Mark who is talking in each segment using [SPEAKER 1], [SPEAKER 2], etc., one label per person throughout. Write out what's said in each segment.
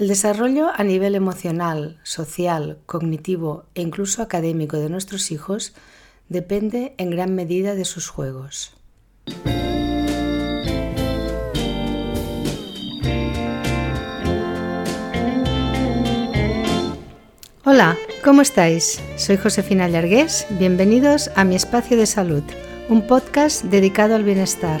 [SPEAKER 1] El desarrollo a nivel emocional, social, cognitivo e incluso académico de nuestros hijos depende en gran medida de sus juegos. Hola, ¿cómo estáis? Soy Josefina Llargués, bienvenidos a mi espacio de salud, un podcast dedicado al bienestar.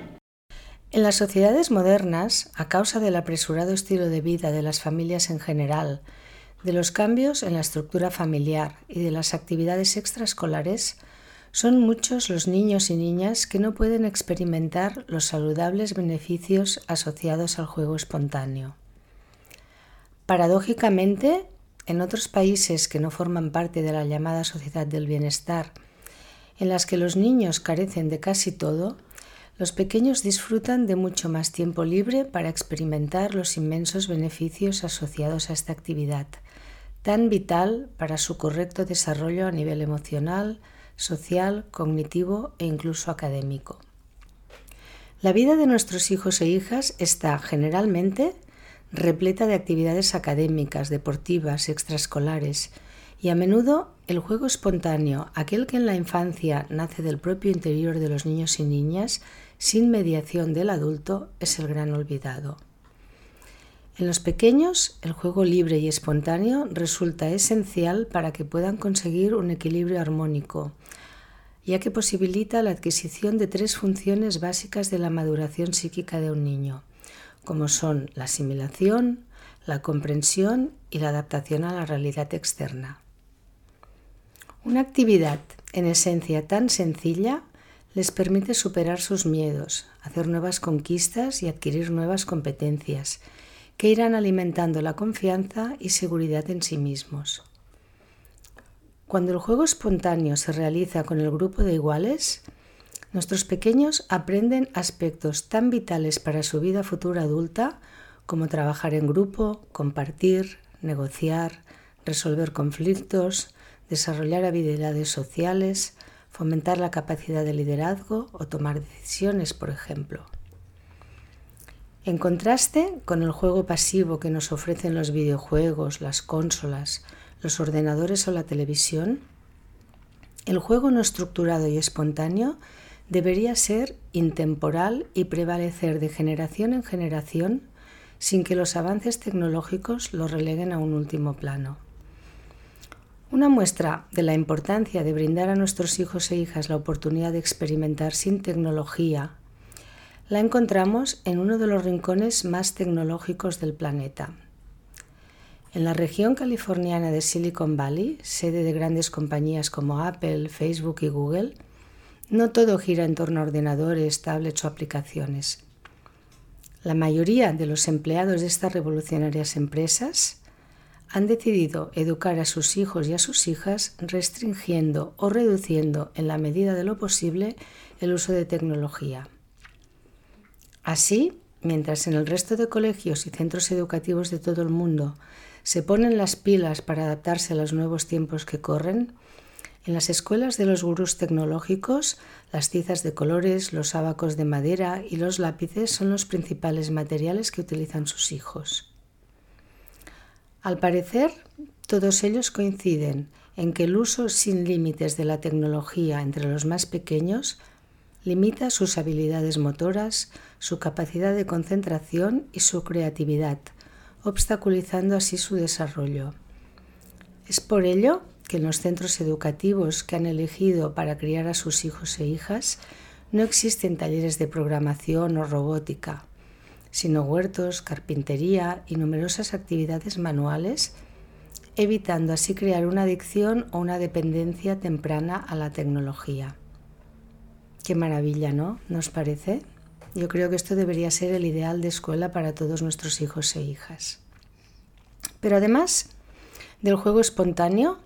[SPEAKER 1] En las sociedades modernas, a causa del apresurado estilo de vida de las familias en general, de los cambios en la estructura familiar y de las actividades extraescolares, son muchos los niños y niñas que no pueden experimentar los saludables beneficios asociados al juego espontáneo. Paradójicamente, en otros países que no forman parte de la llamada sociedad del bienestar, en las que los niños carecen de casi todo, los pequeños disfrutan de mucho más tiempo libre para experimentar los inmensos beneficios asociados a esta actividad, tan vital para su correcto desarrollo a nivel emocional, social, cognitivo e incluso académico. La vida de nuestros hijos e hijas está generalmente repleta de actividades académicas, deportivas, extraescolares, y a menudo el juego espontáneo, aquel que en la infancia nace del propio interior de los niños y niñas, sin mediación del adulto, es el gran olvidado. En los pequeños, el juego libre y espontáneo resulta esencial para que puedan conseguir un equilibrio armónico, ya que posibilita la adquisición de tres funciones básicas de la maduración psíquica de un niño como son la asimilación, la comprensión y la adaptación a la realidad externa. Una actividad en esencia tan sencilla les permite superar sus miedos, hacer nuevas conquistas y adquirir nuevas competencias que irán alimentando la confianza y seguridad en sí mismos. Cuando el juego espontáneo se realiza con el grupo de iguales, Nuestros pequeños aprenden aspectos tan vitales para su vida futura adulta como trabajar en grupo, compartir, negociar, resolver conflictos, desarrollar habilidades sociales, fomentar la capacidad de liderazgo o tomar decisiones, por ejemplo. En contraste con el juego pasivo que nos ofrecen los videojuegos, las consolas, los ordenadores o la televisión, el juego no estructurado y espontáneo debería ser intemporal y prevalecer de generación en generación sin que los avances tecnológicos lo releguen a un último plano. Una muestra de la importancia de brindar a nuestros hijos e hijas la oportunidad de experimentar sin tecnología la encontramos en uno de los rincones más tecnológicos del planeta. En la región californiana de Silicon Valley, sede de grandes compañías como Apple, Facebook y Google, no todo gira en torno a ordenadores, tablets o aplicaciones. La mayoría de los empleados de estas revolucionarias empresas han decidido educar a sus hijos y a sus hijas restringiendo o reduciendo en la medida de lo posible el uso de tecnología. Así, mientras en el resto de colegios y centros educativos de todo el mundo se ponen las pilas para adaptarse a los nuevos tiempos que corren, en las escuelas de los gurús tecnológicos, las tizas de colores, los abacos de madera y los lápices son los principales materiales que utilizan sus hijos. Al parecer, todos ellos coinciden en que el uso sin límites de la tecnología entre los más pequeños limita sus habilidades motoras, su capacidad de concentración y su creatividad, obstaculizando así su desarrollo. Es por ello que en los centros educativos que han elegido para criar a sus hijos e hijas no existen talleres de programación o robótica, sino huertos, carpintería y numerosas actividades manuales, evitando así crear una adicción o una dependencia temprana a la tecnología. Qué maravilla, ¿no? ¿Nos parece? Yo creo que esto debería ser el ideal de escuela para todos nuestros hijos e hijas. Pero además del juego espontáneo,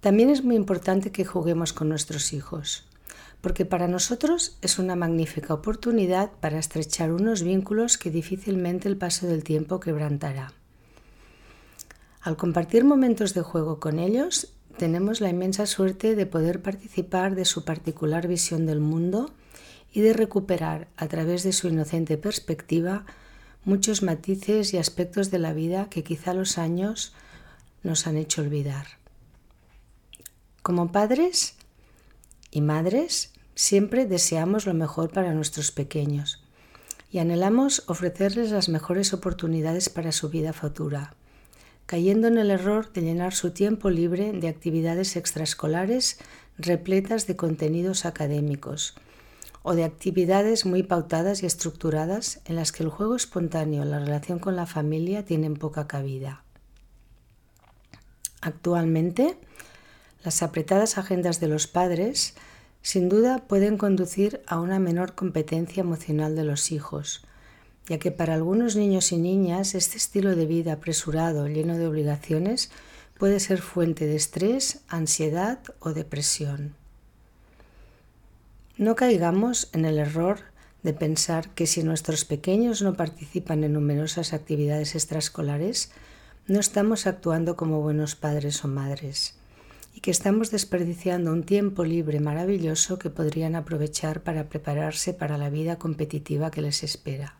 [SPEAKER 1] también es muy importante que juguemos con nuestros hijos, porque para nosotros es una magnífica oportunidad para estrechar unos vínculos que difícilmente el paso del tiempo quebrantará. Al compartir momentos de juego con ellos, tenemos la inmensa suerte de poder participar de su particular visión del mundo y de recuperar, a través de su inocente perspectiva, muchos matices y aspectos de la vida que quizá los años nos han hecho olvidar. Como padres y madres, siempre deseamos lo mejor para nuestros pequeños y anhelamos ofrecerles las mejores oportunidades para su vida futura cayendo en el error de llenar su tiempo libre de actividades extraescolares repletas de contenidos académicos o de actividades muy pautadas y estructuradas en las que el juego espontáneo la relación con la familia tienen poca cabida. Actualmente, las apretadas agendas de los padres sin duda pueden conducir a una menor competencia emocional de los hijos, ya que para algunos niños y niñas este estilo de vida apresurado, lleno de obligaciones, puede ser fuente de estrés, ansiedad o depresión. No caigamos en el error de pensar que si nuestros pequeños no participan en numerosas actividades extraescolares, no estamos actuando como buenos padres o madres y que estamos desperdiciando un tiempo libre maravilloso que podrían aprovechar para prepararse para la vida competitiva que les espera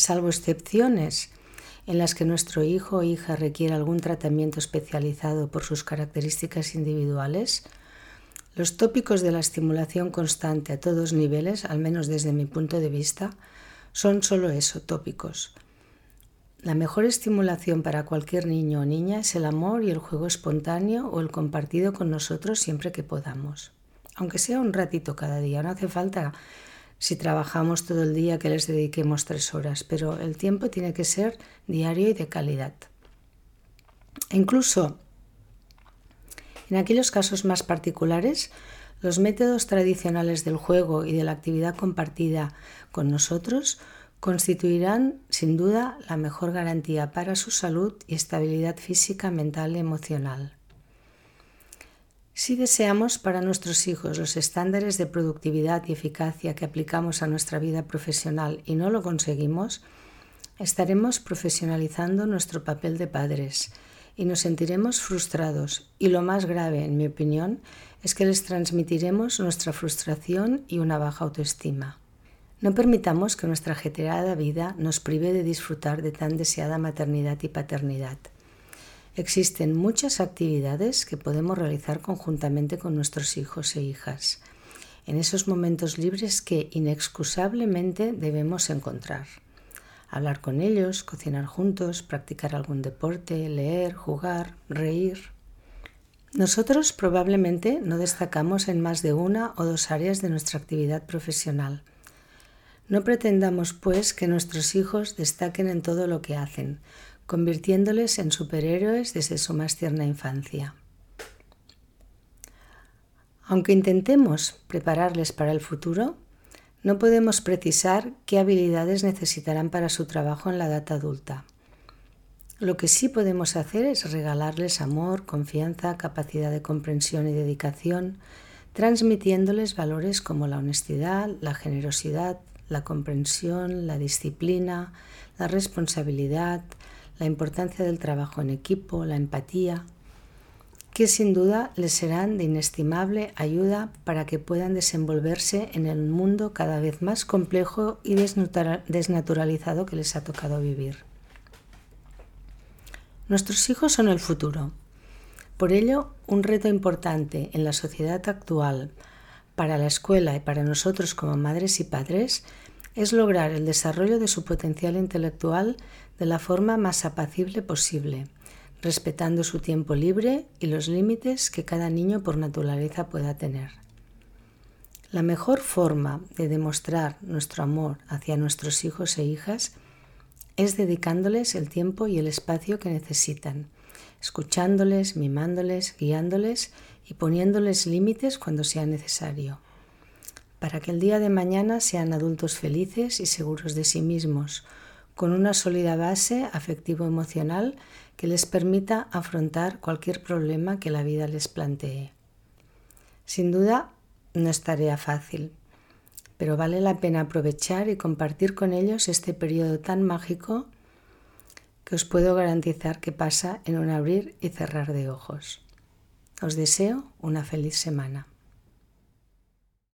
[SPEAKER 1] salvo excepciones en las que nuestro hijo o hija requiere algún tratamiento especializado por sus características individuales, los tópicos de la estimulación constante a todos niveles, al menos desde mi punto de vista, son solo eso, tópicos. La mejor estimulación para cualquier niño o niña es el amor y el juego espontáneo o el compartido con nosotros siempre que podamos. Aunque sea un ratito cada día, no hace falta si trabajamos todo el día que les dediquemos tres horas, pero el tiempo tiene que ser diario y de calidad. E incluso en aquellos casos más particulares, los métodos tradicionales del juego y de la actividad compartida con nosotros constituirán sin duda la mejor garantía para su salud y estabilidad física, mental y emocional. Si deseamos para nuestros hijos los estándares de productividad y eficacia que aplicamos a nuestra vida profesional y no lo conseguimos, estaremos profesionalizando nuestro papel de padres y nos sentiremos frustrados y lo más grave, en mi opinión, es que les transmitiremos nuestra frustración y una baja autoestima. No permitamos que nuestra ajetreada vida nos prive de disfrutar de tan deseada maternidad y paternidad. Existen muchas actividades que podemos realizar conjuntamente con nuestros hijos e hijas, en esos momentos libres que inexcusablemente debemos encontrar. Hablar con ellos, cocinar juntos, practicar algún deporte, leer, jugar, reír. Nosotros probablemente no destacamos en más de una o dos áreas de nuestra actividad profesional. No pretendamos, pues, que nuestros hijos destaquen en todo lo que hacen, convirtiéndoles en superhéroes desde su más tierna infancia. Aunque intentemos prepararles para el futuro, no podemos precisar qué habilidades necesitarán para su trabajo en la edad adulta. Lo que sí podemos hacer es regalarles amor, confianza, capacidad de comprensión y dedicación, transmitiéndoles valores como la honestidad, la generosidad, la comprensión, la disciplina, la responsabilidad, la importancia del trabajo en equipo, la empatía, que sin duda les serán de inestimable ayuda para que puedan desenvolverse en el mundo cada vez más complejo y desnaturalizado que les ha tocado vivir. Nuestros hijos son el futuro. Por ello, un reto importante en la sociedad actual para la escuela y para nosotros como madres y padres es lograr el desarrollo de su potencial intelectual de la forma más apacible posible, respetando su tiempo libre y los límites que cada niño por naturaleza pueda tener. La mejor forma de demostrar nuestro amor hacia nuestros hijos e hijas es dedicándoles el tiempo y el espacio que necesitan, escuchándoles, mimándoles, guiándoles y poniéndoles límites cuando sea necesario. para que el día de mañana sean adultos felices y seguros de sí mismos, con una sólida base afectivo-emocional que les permita afrontar cualquier problema que la vida les plantee. Sin duda, no es tarea fácil, pero vale la pena aprovechar y compartir con ellos este periodo tan mágico que os puedo garantizar que pasa en un abrir y cerrar de ojos. Os deseo una feliz semana.